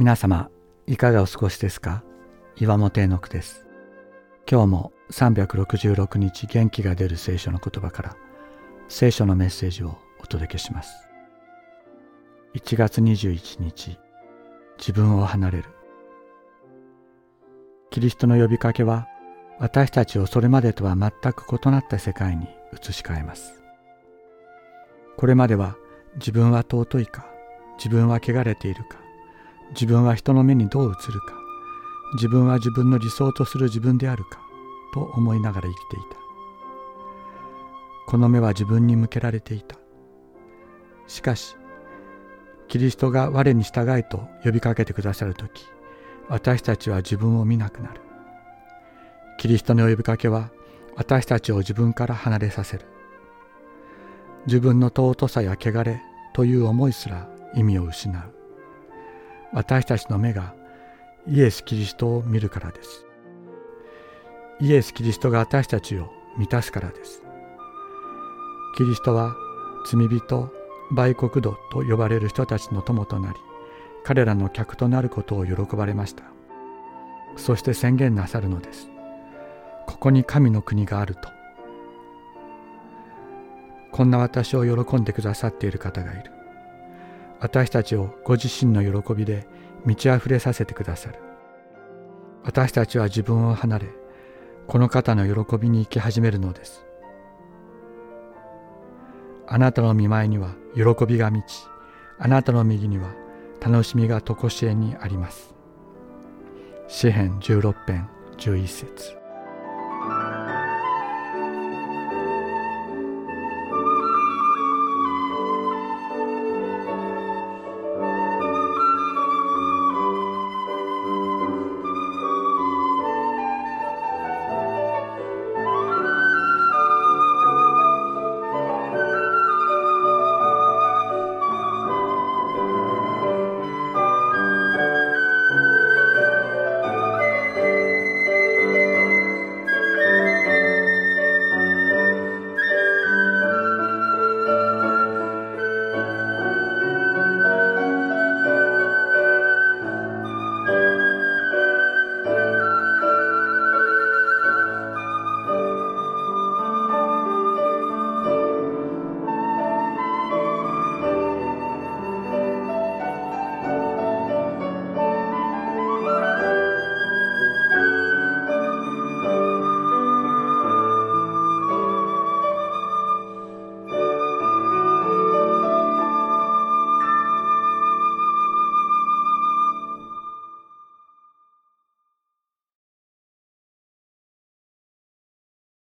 皆様いかがお過ごしですか？岩本絵の句です。今日も366日元気が出る聖書の言葉から聖書のメッセージをお届けします。1月21日自分を離れる。キリストの呼びかけは私たちをそれまでとは全く異なった世界に移し替えます。これまでは自分は尊いか自分は汚れているか自分は人の目にどう映るか自分は自分の理想とする自分であるかと思いながら生きていた。この目は自分に向けられていた。しかしキリストが我に従いと呼びかけてくださる時私たちは自分を見なくなる。キリストの呼びかけは私たちを自分から離れさせる。自分の尊さや汚れという思いすら意味を失う。私たちの目がイエス・キリストを見るからです。イエス・キリストが私たちを満たすからです。キリストは罪人売国度と呼ばれる人たちの友となり彼らの客となることを喜ばれました。そして宣言なさるのです。ここに神の国があると。こんな私を喜んでくださっている方がいる。私たちをご自身の喜びで満ち溢れさせてくださる。私たちは自分を離れこの方の喜びに生き始めるのです。あなたの見舞いには喜びが満ちあなたの右には楽しみがとこしえにあります。詩編16編11節。